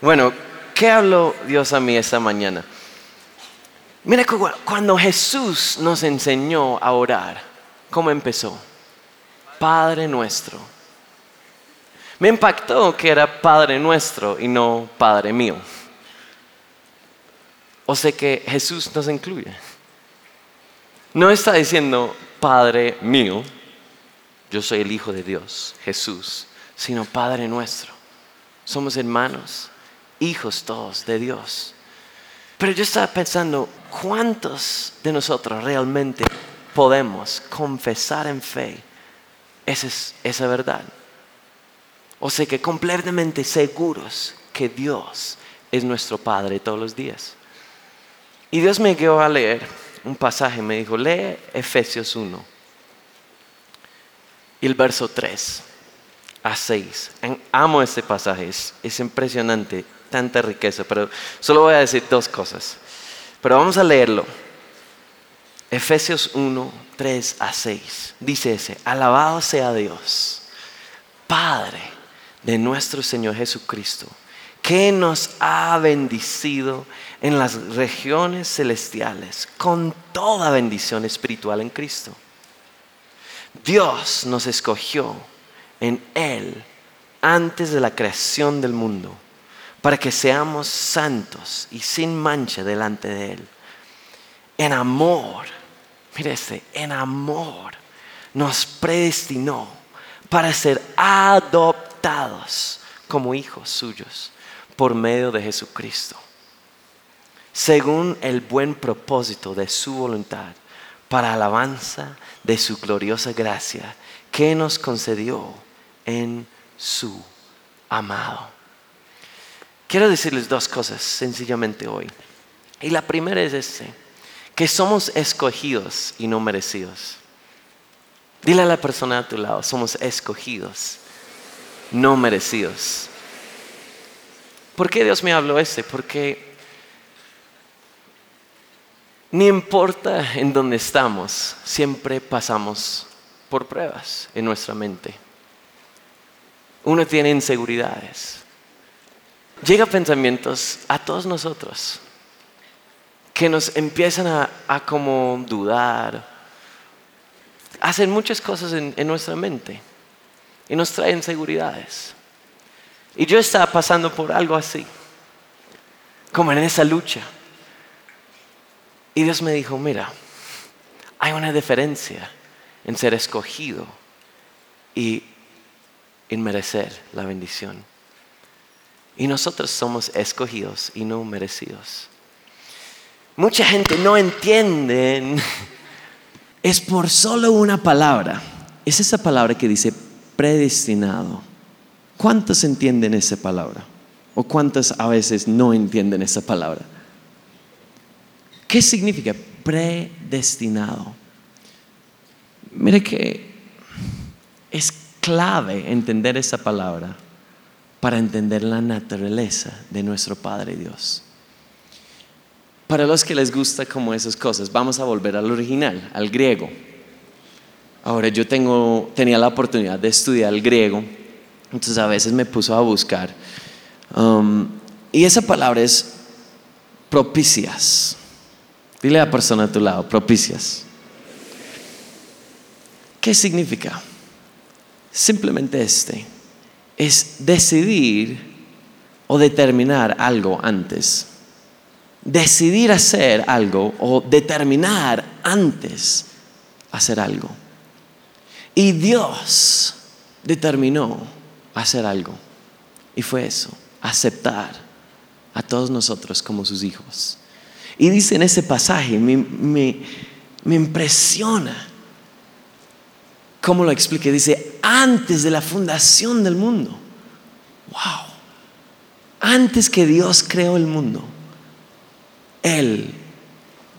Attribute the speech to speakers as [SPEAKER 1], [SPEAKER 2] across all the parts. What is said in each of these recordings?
[SPEAKER 1] Bueno, ¿qué habló Dios a mí esta mañana? Mira, cuando Jesús nos enseñó a orar, ¿cómo empezó? Padre nuestro. Me impactó que era Padre nuestro y no Padre mío. O sea que Jesús nos incluye. No está diciendo Padre mío, yo soy el Hijo de Dios, Jesús, sino Padre nuestro. Somos hermanos, hijos todos de Dios. Pero yo estaba pensando, ¿cuántos de nosotros realmente podemos confesar en fe esa, esa verdad? O sea que completamente seguros que Dios es nuestro Padre todos los días. Y Dios me guió a leer un pasaje, me dijo, lee Efesios 1 y el verso 3 a 6. Amo este pasaje, es, impresionante, tanta riqueza, pero solo voy a decir dos cosas. Pero vamos a leerlo. Efesios 1, 3 a 6. Dice ese, alabado sea Dios, Padre de nuestro Señor Jesucristo que nos ha bendecido en las regiones celestiales con toda bendición espiritual en Cristo. Dios nos escogió en Él antes de la creación del mundo para que seamos santos y sin mancha delante de Él. En amor, mire este, en amor nos predestinó para ser adoptados como hijos suyos por medio de Jesucristo, según el buen propósito de su voluntad, para alabanza de su gloriosa gracia que nos concedió en su amado. Quiero decirles dos cosas sencillamente hoy. Y la primera es este, que somos escogidos y no merecidos. Dile a la persona a tu lado, somos escogidos, no merecidos. ¿Por qué Dios me habló ese? Porque ni importa en dónde estamos, siempre pasamos por pruebas en nuestra mente. Uno tiene inseguridades. Llega pensamientos a todos nosotros que nos empiezan a, como dudar, hacen muchas cosas en, en nuestra mente y nos traen inseguridades. Y yo estaba pasando por algo así, como en esa lucha. Y Dios me dijo, mira, hay una diferencia en ser escogido y en merecer la bendición. Y nosotros somos escogidos y no merecidos. Mucha gente no entiende, es por solo una palabra. Es esa palabra que dice predestinado. ¿Cuántos entienden esa palabra? ¿O cuántos a veces no entienden esa palabra? ¿Qué significa predestinado? Mire que es clave entender esa palabra para entender la naturaleza de nuestro Padre Dios. Para los que les gusta como esas cosas, vamos a volver al original, al griego. Ahora yo tengo, tenía la oportunidad de estudiar el griego entonces a veces me puso a buscar. Um, y esa palabra es propicias. Dile a la persona a tu lado, propicias. ¿Qué significa? Simplemente este. Es decidir o determinar algo antes. Decidir hacer algo o determinar antes hacer algo. Y Dios determinó hacer algo. Y fue eso, aceptar a todos nosotros como sus hijos. Y dice en ese pasaje, me, me, impresiona cómo lo explique. Dice, antes de la fundación del mundo. Wow. Antes que Dios creó el mundo, Él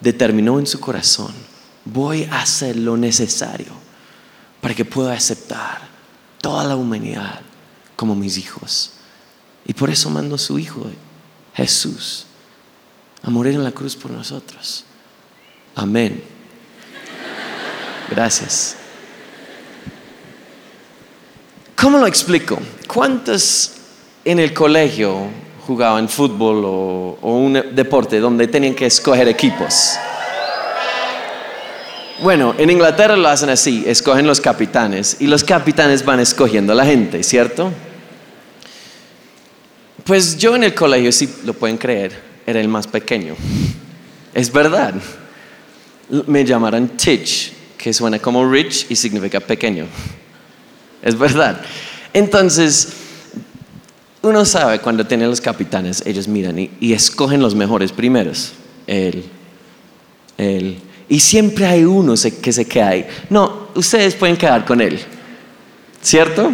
[SPEAKER 1] determinó en su corazón, voy a hacer lo necesario para que pueda aceptar toda la humanidad como mis hijos. Y por eso mandó a su Hijo, Jesús, a morir en la cruz por nosotros. Amén. Gracias. ¿Cómo lo explico? ¿Cuántos en el colegio jugado en fútbol o, un deporte donde tenían que escoger equipos? Bueno, en Inglaterra lo hacen así, escogen los capitanes y los capitanes van escogiendo a la gente, ¿cierto? Pues yo en el colegio, si lo pueden creer, era el más pequeño. Es verdad. Me llamaron Titch, que suena como rich y significa pequeño. Es verdad. Entonces, uno sabe cuando tienen los capitanes, ellos miran y, escogen los mejores primeros. Él, él. Y siempre hay uno que se queda ahí. No, ustedes pueden quedar con él. ¿Cierto?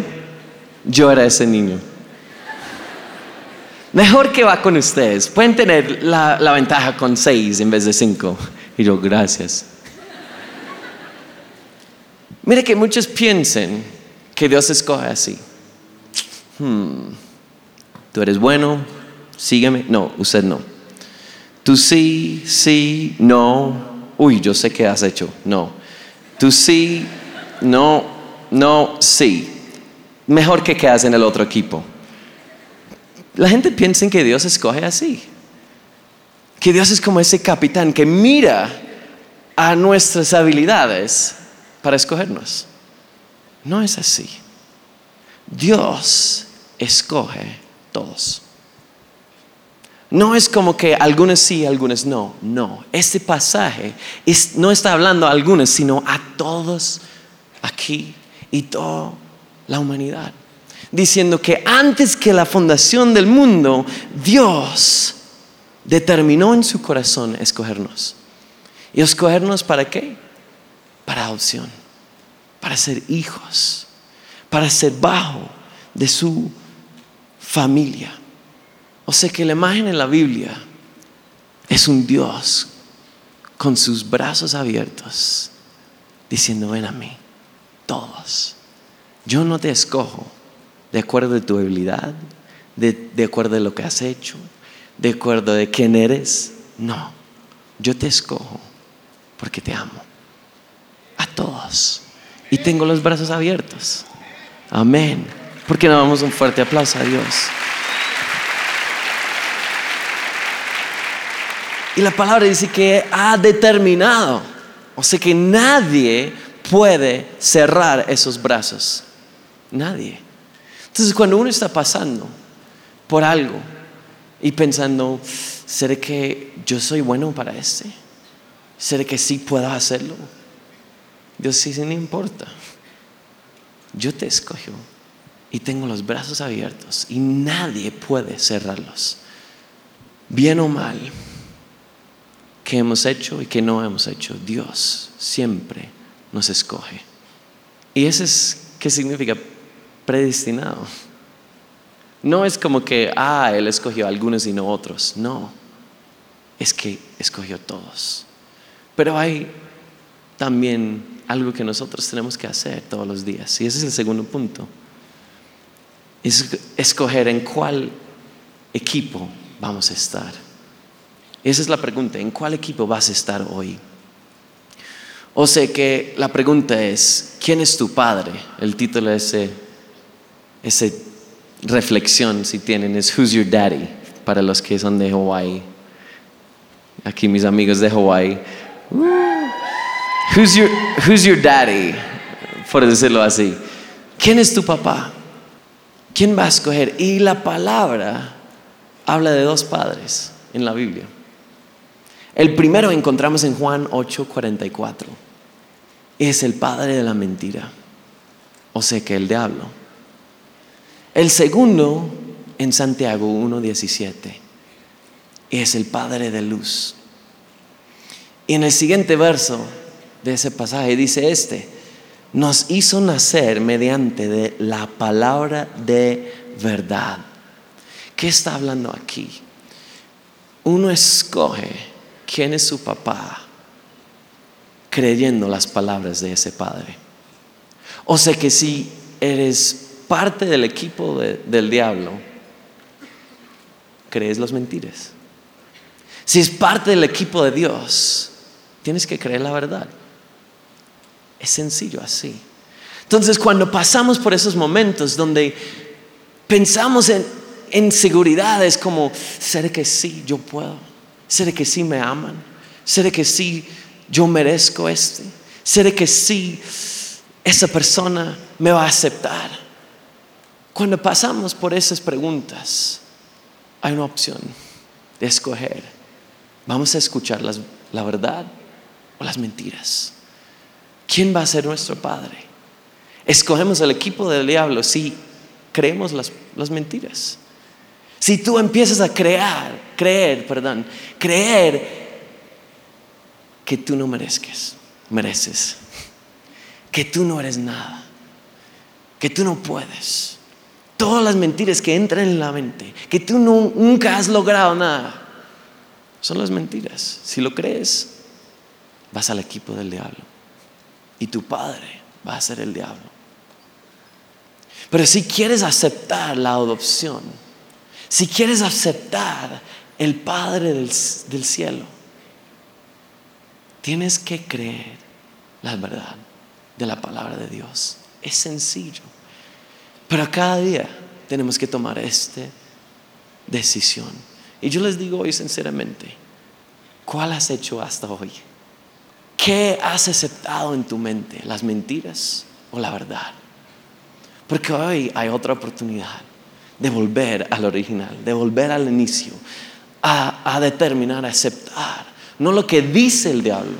[SPEAKER 1] Yo era ese niño. Mejor que va con ustedes. Pueden tener la, la ventaja con seis en vez de cinco. Y yo, gracias. Mire que muchos piensen que Dios escoge así. Hmm. Tú eres bueno, sígueme. No, usted no. Tú sí, sí, no. Uy, yo sé qué has hecho. No. Tú sí, no, no, sí. Mejor que quedas en el otro equipo. La gente piensa que Dios escoge así. Que Dios es como ese capitán que mira a nuestras habilidades para escogernos. No es así. Dios escoge todos. No es como que algunos sí, algunos no. No, este pasaje no está hablando a algunos, sino a todos aquí y toda la humanidad diciendo que antes que la fundación del mundo, Dios determinó en su corazón escogernos. ¿Y escogernos para qué? Para adopción, para ser hijos, para ser bajo de su familia. O sea que la imagen en la Biblia es un Dios con sus brazos abiertos, diciendo, ven a mí, todos. Yo no te escojo de acuerdo a tu habilidad, de, acuerdo a lo que has hecho, de acuerdo de quién eres. No, yo te escojo porque te amo. A todos. Y tengo los brazos abiertos. Amén. ¿Por qué no damos un fuerte aplauso a Dios? Y la palabra dice que ha determinado. O sea que nadie puede cerrar esos brazos. Nadie. Entonces cuando uno está pasando por algo y pensando, ¿será que yo soy bueno para este? ¿Será que sí puedo hacerlo? Dios dice, no importa. Yo te escojo y tengo los brazos abiertos y nadie puede cerrarlos. Bien o mal, que hemos hecho y que no hemos hecho, Dios siempre nos escoge. ¿Y eso es qué significa? predestinado. No es como que, ah, Él escogió a algunos y no otros. No, es que escogió a todos. Pero hay también algo que nosotros tenemos que hacer todos los días. Y ese es el segundo punto. Es escoger en cuál equipo vamos a estar. Esa es la pregunta, ¿en cuál equipo vas a estar hoy? O sea que la pregunta es, ¿quién es tu padre? El título de ese reflexión, si tienen, es Who's Your Daddy? Para los que son de Hawaii. Aquí mis amigos de Hawaii. Who's your, who's your daddy? Por decirlo así. ¿Quién es tu papá? ¿Quién va a escoger? Y la palabra habla de dos padres en la Biblia. El primero encontramos en Juan 8:44. Es el padre de la mentira. O sea que el diablo. El segundo en Santiago 1.17 es el Padre de luz. Y en el siguiente verso de ese pasaje dice este, nos hizo nacer mediante de la palabra de verdad. ¿Qué está hablando aquí? Uno escoge quién es su papá creyendo las palabras de ese padre. O sea que si eres parte del equipo del diablo, crees las mentiras. Si es parte del equipo de Dios, tienes que creer la verdad. Es sencillo así. Entonces, cuando pasamos por esos momentos donde pensamos en, inseguridades como, ¿será que sí yo puedo? ¿Será que sí me aman? ¿Será que sí yo merezco este? ¿Será que sí esa persona me va a aceptar? Cuando pasamos por esas preguntas, hay una opción de escoger. Vamos a escuchar la verdad o las mentiras. ¿Quién va a ser nuestro Padre? Escogemos el equipo del diablo si creemos las, las mentiras. Si tú empiezas a crear, creer, perdón, creer que tú no merezcas, mereces, que tú no eres nada, que tú no puedes. Todas las mentiras que entran en la mente, que tú nunca has logrado nada, son las mentiras. Si lo crees, vas al equipo del diablo. Y tu padre va a ser el diablo. Pero si quieres aceptar la adopción, si quieres aceptar el Padre del, del cielo, tienes que creer la verdad de la palabra de Dios. Es sencillo. Pero cada día tenemos que tomar esta decisión. Y yo les digo hoy sinceramente, ¿cuál has hecho hasta hoy? ¿Qué has aceptado en tu mente? ¿Las mentiras o la verdad? Porque hoy hay otra oportunidad de volver al original, de volver al inicio, a, determinar, a aceptar, no lo que dice el diablo,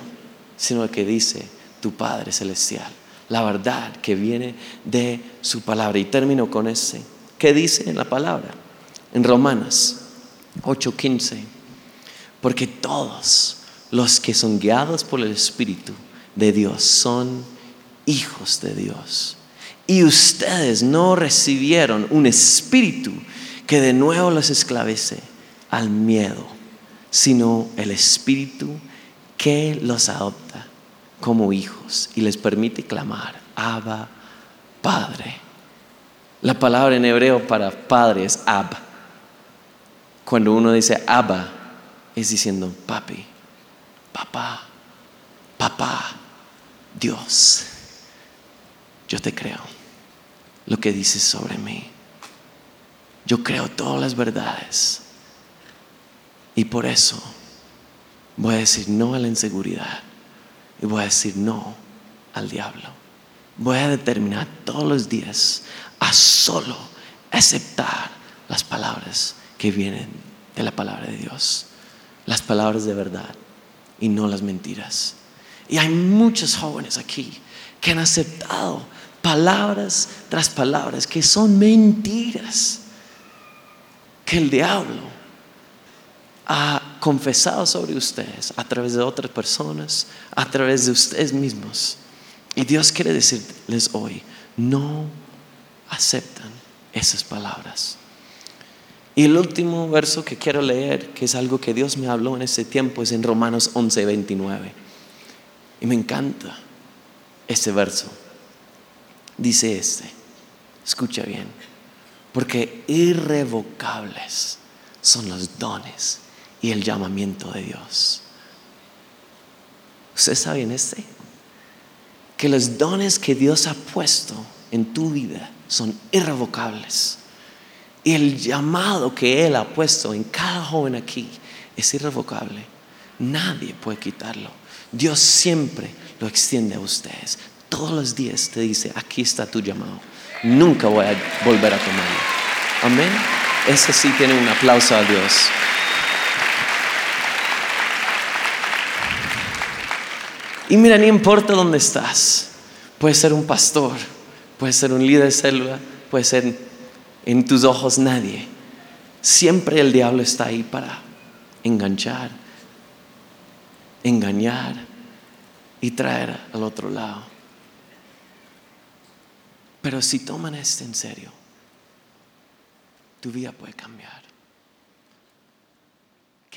[SPEAKER 1] sino lo que dice tu Padre Celestial, la verdad que viene de su palabra. Y termino con ese. ¿Qué dice en la palabra? En Romanos 8:15. Porque todos los que son guiados por el Espíritu de Dios son hijos de Dios. Y ustedes no recibieron un espíritu que de nuevo los esclavice al miedo, sino el espíritu que los adopta como hijos y les permite clamar, Abba, Padre. La palabra en hebreo para padre es Ab. Cuando uno dice Abba, es diciendo papi papá, papá, Dios, yo te creo lo que dices sobre mí. Yo creo todas las verdades. Y por eso voy a decir no a la inseguridad. Y voy a decir no al diablo. Voy a determinar todos los días a solo aceptar las palabras que vienen de la palabra de Dios. Las palabras de verdad y no las mentiras. Y hay muchos jóvenes aquí que han aceptado palabras tras palabras que son mentiras, que el diablo ha confesado sobre ustedes a través de otras personas, a través de ustedes mismos. Y Dios quiere decirles hoy, no aceptan esas palabras. Y el último verso que quiero leer, que es algo que Dios me habló en ese tiempo, es en Romanos 11, 29. Y me encanta ese verso. Dice este, escucha bien, porque irrevocables son los dones y el llamamiento de Dios. ¿Usted sabe en este? Que los dones que Dios ha puesto en tu vida son irrevocables y el llamado que Él ha puesto en cada joven aquí es irrevocable. Nadie puede quitarlo. Dios siempre lo extiende a ustedes. Todos los días te dice, aquí está tu llamado. Nunca voy a volver a tomarlo. Amén. Ese sí tiene un aplauso a Dios. Y mira, ni importa dónde estás. Puede ser un pastor, puede ser un líder de célula, puede ser en tus ojos nadie. Siempre el diablo está ahí para enganchar, engañar y traer al otro lado. Pero si toman esto en serio, tu vida puede cambiar.